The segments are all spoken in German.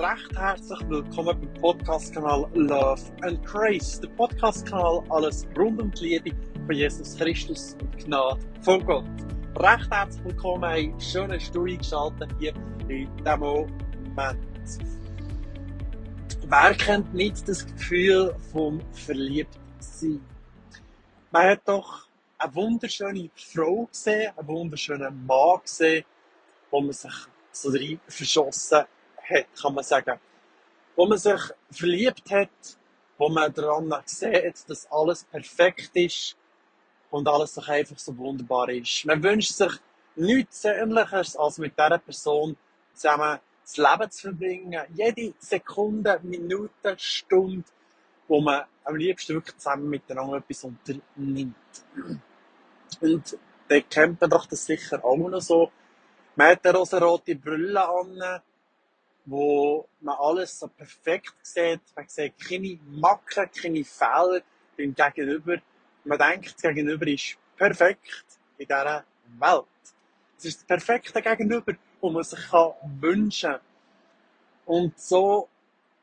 recht herzlich willkommen beim Podcast-Kanal Love and Grace. Der Podcast-Kanal alles rund um die Liebe von Jesus Christus und Gnade von Gott. Recht herzlich willkommen, eine schöne Stunde eingeschaltet hier in diesem Moment. Wer kennt nicht das Gefühl vom Verliebtsein? Man hat doch eine wunderschöne Frau gesehen, einen wunderschönen Mann gesehen, wo man sich so rein verschossen hat, kann man sagen. Wo man sich verliebt hat, wo man daran sieht, dass alles perfekt ist und alles doch einfach so wunderbar ist. Man wünscht sich nichts Ähnliches, als mit dieser Person zusammen das Leben zu verbringen. Jede Sekunde, Minute, Stunde, wo man am liebsten wirklich zusammen miteinander etwas unternimmt. Und dann kennt man doch das sicher auch noch so. Man hat eine rosarote Brille an, wo man alles so perfekt sieht. Man sieht keine Macken, keine Fehler beim Gegenüber. Man denkt, das Gegenüber ist perfekt in dieser Welt. Es ist das perfekte Gegenüber, das man sich wünschen kann. Und so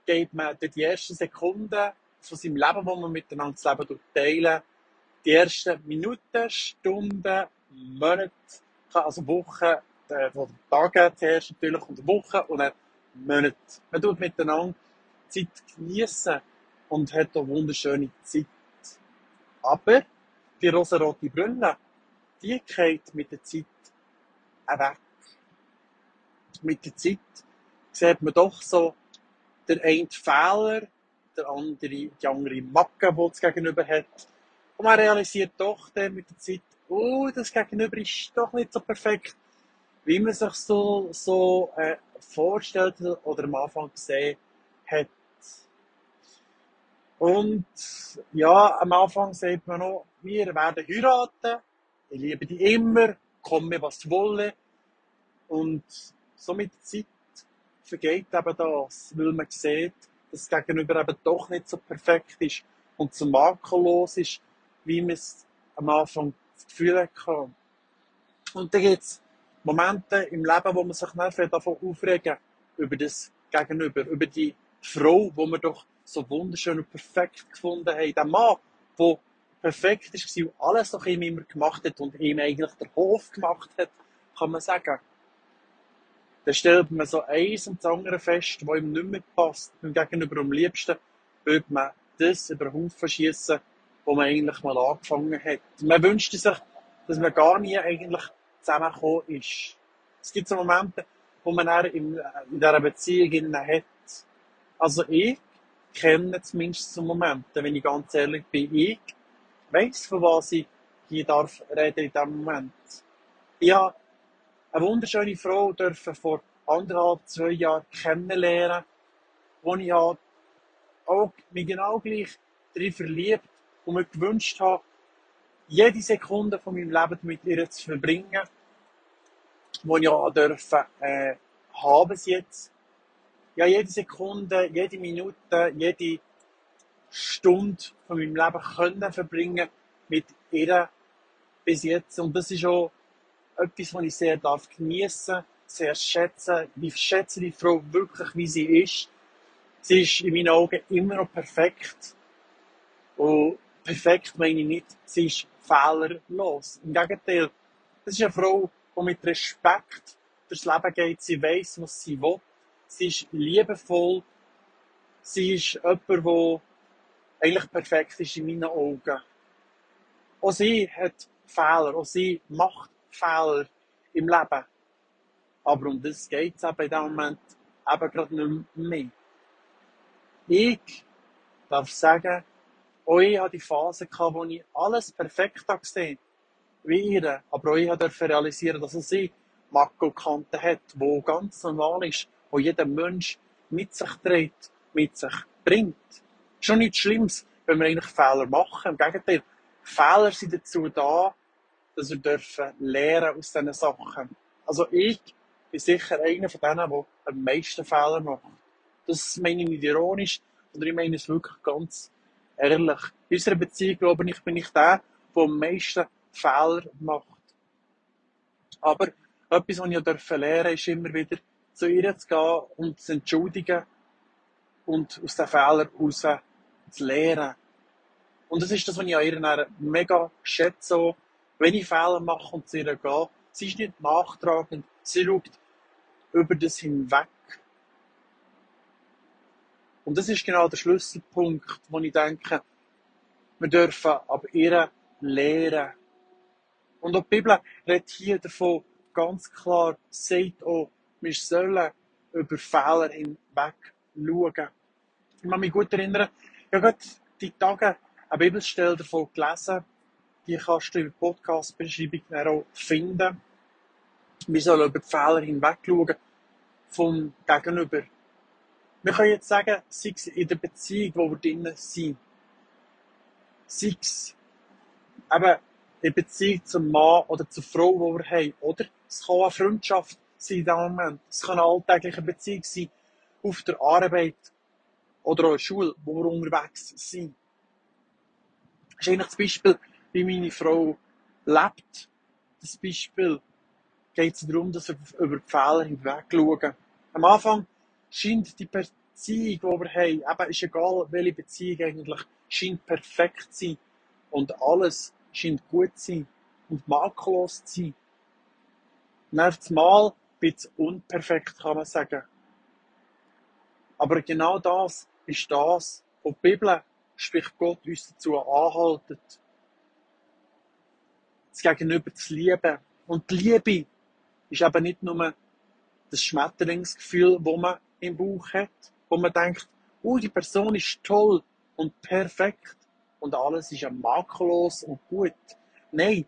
geht man durch die ersten Sekunden von seinem Leben, wo man miteinander das Leben teilen, die ersten Minuten, Stunden, Monate, also Wochen, äh, Tage zuerst natürlich und Wochen und dann Monate. Man tut miteinander Zeit genießen und hat eine wunderschöne Zeit. Aber die rosarote Brille, die geht mit der Zeit weg. Mit der Zeit sieht man doch so der eine Fehler, der andere, die andere Macke, die es gegenüber hat. Und man realisiert doch dann mit der Zeit, oh, das Gegenüber ist doch nicht so perfekt, wie man sich so, so äh, vorgestellt oder am Anfang gesehen hat. Und ja, am Anfang sagt man noch, wir werden heiraten, ich liebe dich immer, komme was wolle. Und so mit der Zeit vergeht eben das, weil man sieht, dass das Gegenüber eben doch nicht so perfekt ist und so makellos ist, wie man es am Anfang das Gefühl hatte. Und dann gibt es Momente im Leben, wo man sich dann davon aufregen über das Gegenüber, über die Frau, wo man doch so wunderschön und perfekt gefunden haben. Der Mann, der perfekt war und alles doch ihm immer gemacht hat und ihm eigentlich der Hof gemacht hat, kann man sagen. Dann stellt man so eins und das andere fest, wo ihm nicht mehr passt. Und gegenüber am liebsten würde man das über den Haufen schiessen, wo man eigentlich mal angefangen hat. Man wünschte sich, dass man gar nie eigentlich zusammengekommen ist. Es gibt so Momente, wo man dann in, in dieser Beziehung hat. Also ich kenne zumindest so Momente, wenn ich ganz ehrlich bin. Ich weiss, von was ich hier darf reden in diesem Moment. Ich habe eine wunderschöne Frau dürfen vor anderthalb, zwei Jahren kennenlernen, wo ich auch mich genau gleich darin verliebt und mir gewünscht habe, jede Sekunde von meinem Leben mit ihr zu verbringen die ich auch dürfen, äh, haben sie jetzt. Ja, jede Sekunde, jede Minute, jede Stunde von meinem Leben können verbringen mit ihr bis jetzt. Und das ist auch etwas, was ich sehr darf geniessen, sehr schätzen. Ich schätze die Frau wirklich, wie sie ist. Sie ist in meinen Augen immer noch perfekt. Und perfekt meine ich nicht, sie ist fehlerlos. Im Gegenteil, das ist eine Frau, die mit Respekt durchs Leben geht. Sie weiß, was sie will. Sie ist liebevoll. Sie ist jemand, der eigentlich perfekt ist in meinen Augen. Auch sie hat Fehler. Auch sie macht Fehler im Leben. Aber um das geht es eben in diesem Moment eben gerade nicht mehr. Ich darf sagen, auch ich hatte die Phase, wo ich alles perfekt gesehen habe wie ihr. Aber auch ich durfte realisieren, dass es sie Makel Kanten hat, wo ganz normal ist, wo jeder Mensch mit sich trägt, mit sich bringt. Schon nichts Schlimmes, wenn wir eigentlich Fehler machen. Im Gegenteil, Fehler sind dazu da, dass wir dürfen lernen aus diesen Sachen. Also ich bin sicher einer von denen, der am meisten Fehler macht. Das meine ich nicht ironisch, sondern ich meine es wirklich ganz ehrlich. In unserer Beziehung, glaube ich, bin ich der, der am meisten Fehler macht. Aber etwas, was ich lernen durfte, ist immer wieder zu ihr zu gehen und zu entschuldigen und aus den Fehlern heraus zu lernen. Und das ist das, was ich an ihr mega schätze. Wenn ich Fehler mache und zu ihr gehe, sie ist nicht nachtragend, sie schaut über das hinweg. Und das ist genau der Schlüsselpunkt, wo ich denke, wir dürfen ab ihr lehren. Und auch die Bibel redet hier davon ganz klar, sagt auch, wir sollen über Fehler hinweg schauen. Ich kann mich gut erinnern, ich habe gerade die Tage eine Bibelstelle davon gelesen, die kannst du in der Podcast-Beschreibung auch finden. Wir sollen über die Fehler hinweg schauen vom Gegenüber. Wir können jetzt sagen, sei es in der Beziehung, wo wir drinnen sind, sei es eben in Beziehung zum Mann oder zur Frau, die wir haben, oder es kann eine Freundschaft sein in diesem Moment. Es kann eine alltägliche Beziehung sein auf der Arbeit oder auch in der Schule, wo wir unterwegs sind. Das ist eigentlich das Beispiel, wie meine Frau lebt. Das Beispiel geht es darum, dass wir über die Fehler hinweg schauen. Am Anfang scheint die Beziehung, die wir haben, eben ist egal, welche Beziehung eigentlich, scheint perfekt zu sein. Und alles scheint gut zu sein und makellos zu sein. Auf Mal ein bisschen unperfekt, kann man sagen. Aber genau das ist das, was die Bibel, sprich Gott, uns dazu anhaltet, das Gegenüber zu lieben. Und die Liebe ist eben nicht nur das Schmetterlingsgefühl, das man im Bauch hat, wo man denkt, oh, die Person ist toll und perfekt und alles ist ja makellos und gut. Nein,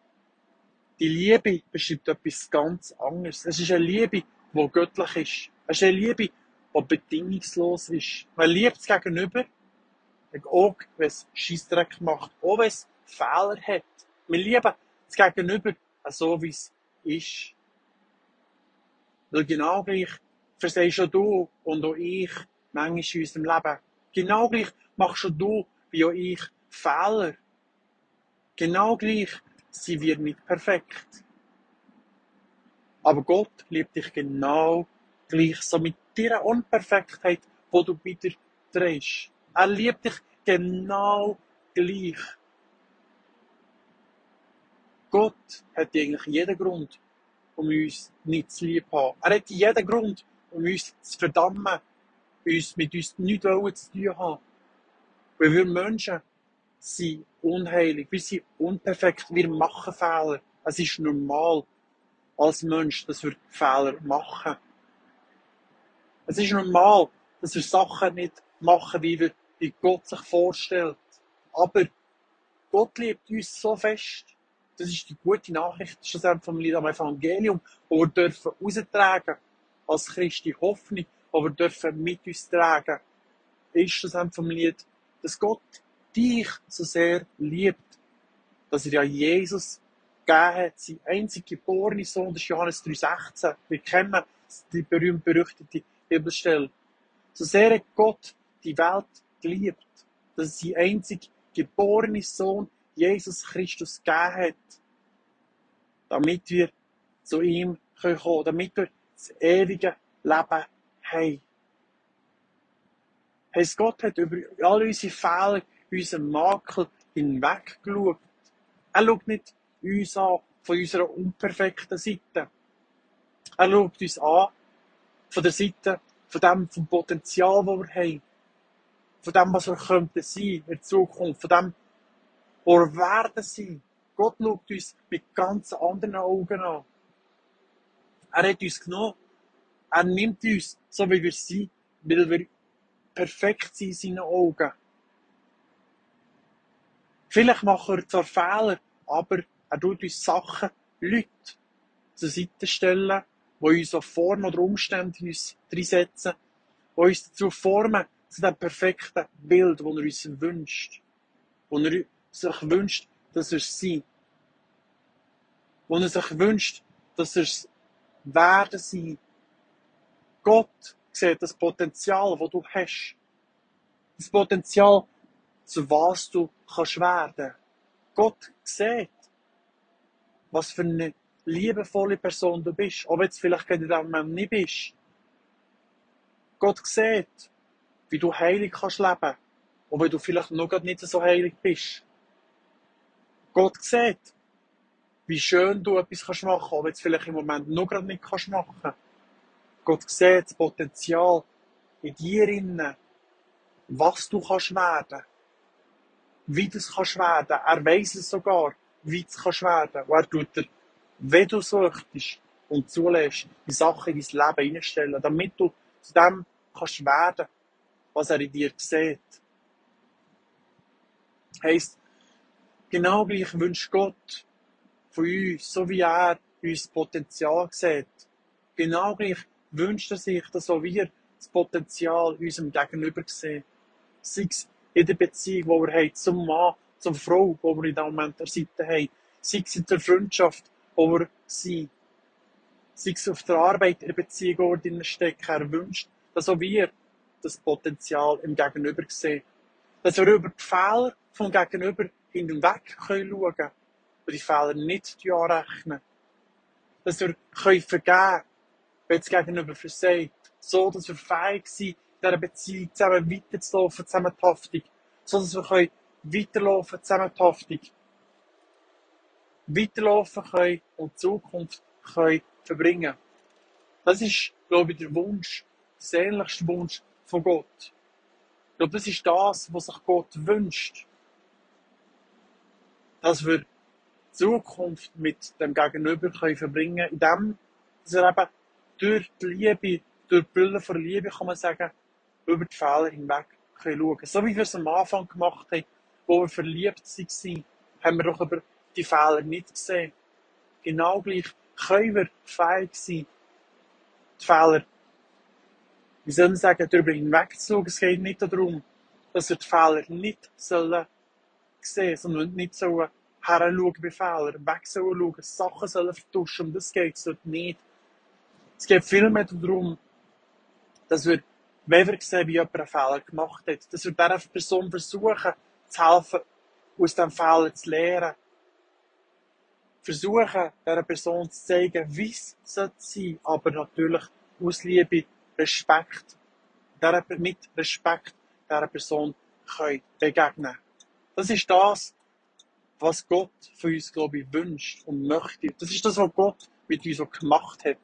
die Liebe beschreibt etwas ganz anderes. Es ist eine Liebe, die göttlich ist. Es ist eine Liebe, die bedingungslos ist. Man liebt es gegenüber, auch wenn es Scheissdreck macht, auch wenn es Fehler hat. Wir lieben es gegenüber so, wie es ist. Weil genau gleich versehst auch du und auch ich manchmal in unserem Leben. Genau gleich machst du, wie auch ich, Fehler. Genau gleich sind wir nicht perfekt. Aber Gott liebt dich genau gleich, so mit dieser Unperfektheit, wo du wieder drehst. Er liebt dich genau gleich. Gott hat eigentlich jeden Grund, um uns nicht zu lieb haben. Er hat jeden Grund, um uns zu verdammen, uns mit uns nichts zu tun haben. Weil wir Menschen sind unheilig, wir sind unperfekt, wir machen Fehler. Es ist normal als Mensch, dass wir Fehler machen. Es ist normal, dass wir Sachen nicht machen, wie, wir, wie Gott sich vorstellt. Aber Gott liebt uns so fest. Das ist die gute Nachricht, das ist vom Evangelium, wo wir dürfen austragen als Christi Hoffnung, wo wir dürfen mit uns tragen, ist das vom Lied, dass Gott dich so sehr liebt, dass er ja Jesus gegeben hat, sein einzig geborene Sohn, das ist Johannes 3,16. Wir kennen die berühmt-berüchtigte Bibelstelle. So sehr hat Gott die Welt geliebt, dass er sein einzig geborene Sohn, Jesus Christus, gegeben hat, damit wir zu ihm kommen können, damit wir das ewige Leben haben. Heißt, Gott hat über all unsere Fehler unseren Makel hinweg geschaut. Er schaut nicht uns an von unserer unperfekten Seite. Er schaut uns an von der Seite von dem, vom Potenzial, das wir haben. Von dem, was wir könnten sein in der Zukunft. Von dem, wo wir werden sein. Gott schaut uns mit ganz anderen Augen an. Er hat uns genommen. Er nimmt uns, so wie wir sind, weil wir perfekt sind in seinen Augen. Vielleicht machen wir zwar Fehler, aber er tut uns Sachen, Leute zur Seite stellen, die uns auf Formen oder Umstände uns reinsetzen, die uns dazu formen, zu dem perfekten Bild, das er uns wünscht. Wo er sich wünscht, dass er sein. Wo er sich wünscht, dass er es werden sein. Gott sieht das Potenzial, das du hast. Das Potenzial, zu was du kannst werden. Gott sieht, was für eine liebevolle Person du bist. Wenn du vielleicht in diesem Moment nicht bist. Gott sieht, wie du heilig kannst leben, auch wenn du vielleicht noch nicht so heilig bist. Gott sieht, wie schön du etwas kannst machen, wenn du es vielleicht im Moment noch gerade nicht kannst machen. Gott sieht das Potenzial in dir innen, was du kannst werden, wie du es kannst werden. Er weiß es sogar, wie es kannst werden. Und er tut dir, wenn du suchtest und zulässt, die Sachen in dein Leben hineinstellen, damit du zu dem kannst werden, was er in dir sieht. Heisst, genau gleich wünscht Gott von uns, so wie er uns Potenzial sieht. Genau gleich wünscht er sich, dass auch wir das Potenzial unserem Gegenüber sehen. Sei es in der Beziehung, die wir haben, zum Mann, zur Frau, die wir in diesem Moment an der Seite haben. Sei es in der Freundschaft, wo wir sind. Sei es auf der Arbeit, in der Beziehung, wo wir drin stecken. Er wünscht, dass auch wir das Potenzial im Gegenüber sehen. Dass wir über die Fehler vom Gegenüber hinweg schauen können und die Fehler nicht anrechnen. Dass wir vergeben können, wenn das Gegenüber versagt so dass wir fähig sind, in dieser Beziehung zusammen weiterzulaufen, zusammen die Haftung. So dass wir können weiterlaufen, zusammen die Haftung. Weiterlaufen können und die Zukunft können verbringen. Das ist, glaube ich, der Wunsch, der sehnlichste Wunsch von Gott. Ich glaube, das ist das, was sich Gott wünscht. Dass wir die Zukunft mit dem Gegenüber können verbringen können, indem wir eben durch die Liebe durch die Brille von Liebe, kann man sagen, über die Fehler hinweg können schauen. So wie wir es am Anfang gemacht haben, wo wir verliebt waren, haben wir doch über die Fehler nicht gesehen. Genau gleich können wir fähig sein, die Fehler, wie soll man sagen, darüber hinwegzuschauen. Es geht nicht darum, dass wir die Fehler nicht sollen sehen, sondern nicht sollen heranschauen bei Fehlern, weg sollen schauen, Sachen sollen vertuschen. Um das geht es nicht. Es geht vielmehr darum, dass wir, wenn wir sehen, wie jemand einen Fehler gemacht hat, dass wir dieser Person versuchen, zu helfen, aus diesem Fehler zu lernen. Versuchen, dieser Person zu zeigen, wie es sein sollte, aber natürlich aus Liebe, Respekt, mit Respekt dieser Person können begegnen Das ist das, was Gott für uns, glaube ich, wünscht und möchte. Das ist das, was Gott mit uns so gemacht hat.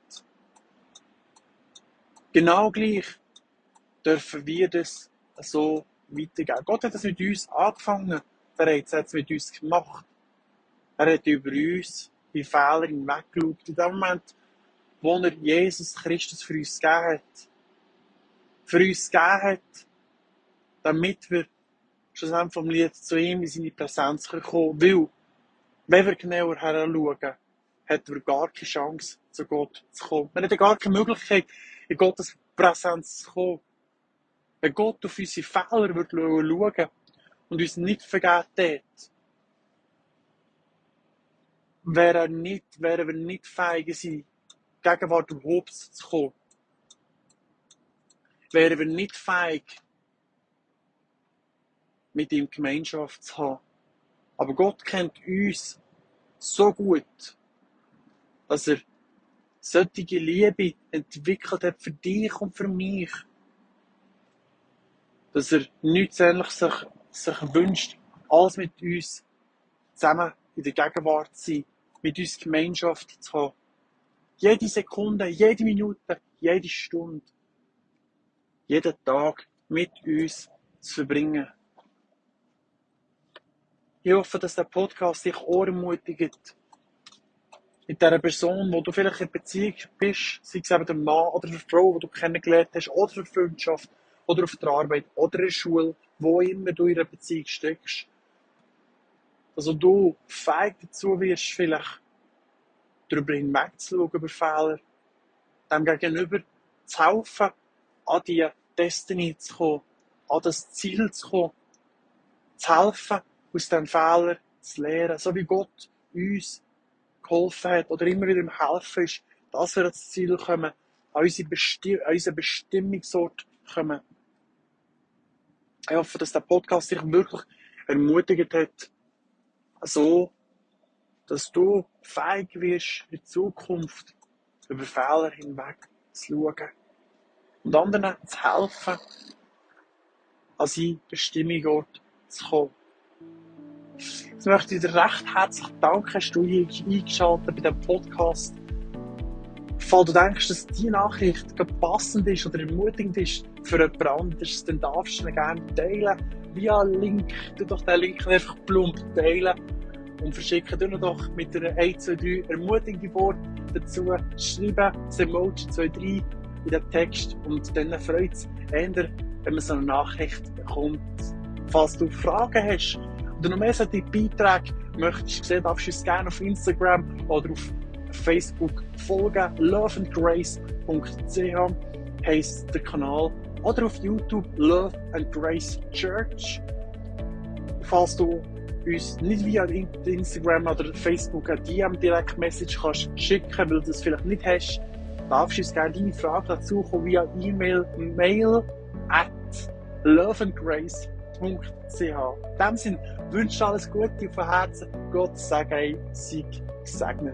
Genau gleich dürfen wir das so weitergeben. Gott hat das mit uns angefangen, bereits hat es mit uns gemacht. Er hat über uns die Fehler hinweggeschaut. In dem Moment, wo er Jesus Christus für uns gegeben hat. Für uns gegeben hat, damit wir schlussendlich vom Lied zu ihm in seine Präsenz kommen. Weil, wenn wir genauer heranschauen, hat er gar keine Chance, zu Gott zu kommen. Man hat gar keine Möglichkeit, in Gottes Präsenz zu kommen. Wenn Gott auf unsere Fehler würde schauen und uns nicht vergeben nicht, wären wir nicht fähig sein, Gegenwart überhaupt zu kommen. Wären wir nicht fähig, mit ihm Gemeinschaft zu haben. Aber Gott kennt uns so gut, dass er solche Liebe entwickelt hat für dich und für mich. Dass er nichts ähnlich sich, sich wünscht, als mit uns zusammen in der Gegenwart zu sein, mit uns Gemeinschaft zu haben. Jede Sekunde, jede Minute, jede Stunde, jeden Tag mit uns zu verbringen. Ich hoffe, dass der Podcast dich auch ermutigt, mit dieser Person, wo du vielleicht in Beziehung bist, sei es eben der Mann oder die Frau, die du kennengelernt hast, oder eine Freundschaft, oder auf der Arbeit, oder in der Schule, wo immer du in einer Beziehung steckst. Also du feig dazu wirst, vielleicht darüber hinwegzuschauen, über Fehler, dem gegenüber zu helfen, an die Destiny zu kommen, an das Ziel zu kommen, zu helfen, aus diesen Fehlern zu lernen, so wie Gott uns geholfen hat oder immer wieder im Helfen ist, dass wir ans Ziel kommen, an unsere, Besti an unseren Bestimmungsort kommen. Ich hoffe, dass der Podcast dich wirklich ermutigt hat, so, dass du feig wirst, in Zukunft über Fehler hinweg zu schauen. und anderen zu helfen, an seinen Bestimmungsort zu kommen. Jetzt möchte ich dir recht herzlich danken, hast du eingeschaltet bei diesem Podcast. Falls du denkst, dass diese Nachricht passend ist oder ermutigend ist für jemand anderes, dann darfst du ihn gerne teilen. Via Link, du doch den Link einfach plump teilen und verschicken dir doch mit einer 1, 2, 3 ermutigende Wort dazu. Schreiben das Emoji 2, 3 in den Text und dann freut es eher, wenn man so eine Nachricht bekommt. Falls du Fragen hast oder noch mehr solche Beiträge möchtest sehen, darfst du uns gerne auf Instagram oder auf Facebook folgen. loveandgrace.ch heisst der Kanal. Oder auf YouTube Love and Grace Church. Falls du uns nicht via Instagram oder Facebook eine DM-Direct-Message kannst schicken, weil du das vielleicht nicht hast, darfst du uns gerne deine Frage dazu via E-Mail, mail at loveandgrace.ch. In dem Sinne wünsche ich alles Gute von Herzen. Gott sei sei gesegnet.